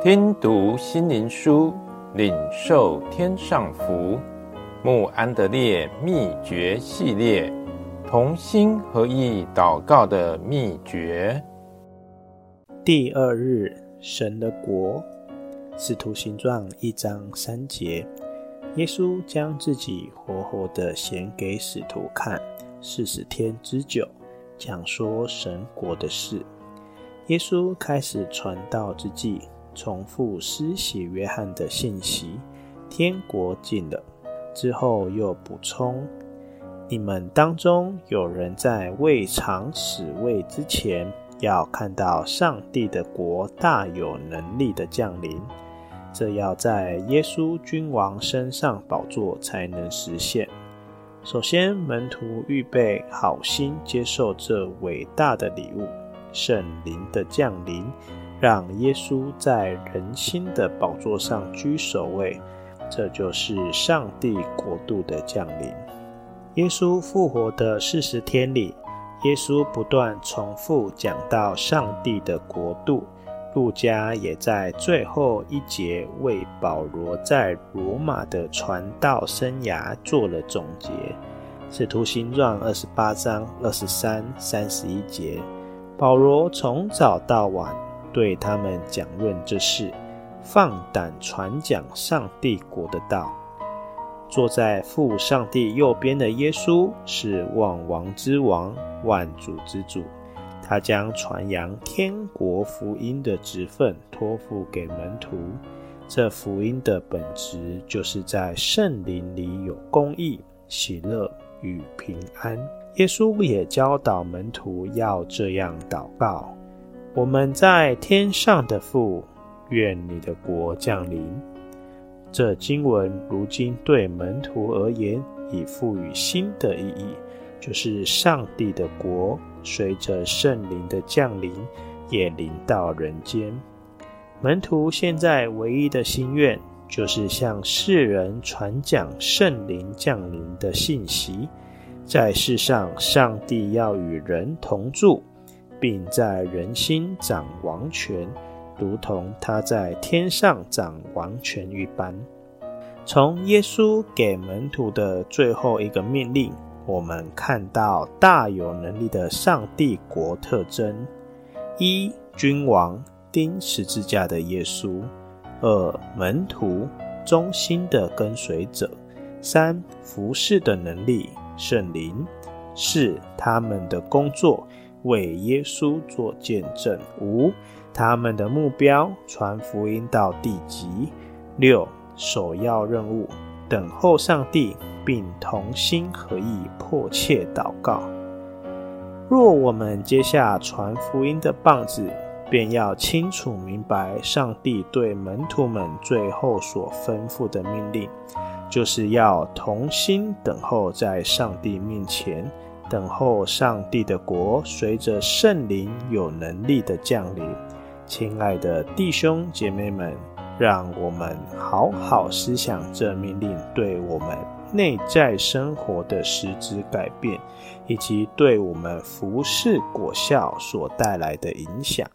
听读心灵书，领受天上福。慕安德烈秘诀系列，同心合意祷告的秘诀。第二日，神的国。使徒行状一章三节，耶稣将自己活活的显给使徒看，四十天之久，讲说神国的事。耶稣开始传道之际，重复施洗约翰的信息：天国近了。之后又补充：“你们当中有人在未尝死位之前，要看到上帝的国大有能力的降临。这要在耶稣君王身上宝座才能实现。首先，门徒预备好心接受这伟大的礼物——圣灵的降临，让耶稣在人心的宝座上居首位。”这就是上帝国度的降临。耶稣复活的四十天里，耶稣不断重复讲到上帝的国度。路加也在最后一节为保罗在罗马的传道生涯做了总结。使徒行传二十八章二十三、三十一节，保罗从早到晚对他们讲论这事。放胆传讲上帝国的道。坐在父上帝右边的耶稣是万王之王、万主之主。他将传扬天国福音的职分托付给门徒。这福音的本质就是在圣灵里有公义、喜乐与平安。耶稣也教导门徒要这样祷告：我们在天上的父。愿你的国降临。这经文如今对门徒而言，已赋予新的意义，就是上帝的国随着圣灵的降临，也临到人间。门徒现在唯一的心愿，就是向世人传讲圣灵降临的信息。在世上，上帝要与人同住，并在人心掌王权。如同他在天上掌王权一般。从耶稣给门徒的最后一个命令，我们看到大有能力的上帝国特征：一、君王，钉十字架的耶稣；二、门徒，忠心的跟随者；三、服侍的能力，圣灵；四、他们的工作，为耶稣做见证；五、他们的目标，传福音到地极。六、首要任务，等候上帝，并同心合意迫切祷告。若我们接下传福音的棒子，便要清楚明白上帝对门徒们最后所吩咐的命令，就是要同心等候在上帝面前，等候上帝的国随着圣灵有能力的降临。亲爱的弟兄姐妹们，让我们好好思想这命令对我们内在生活的实质改变，以及对我们服侍果效所带来的影响。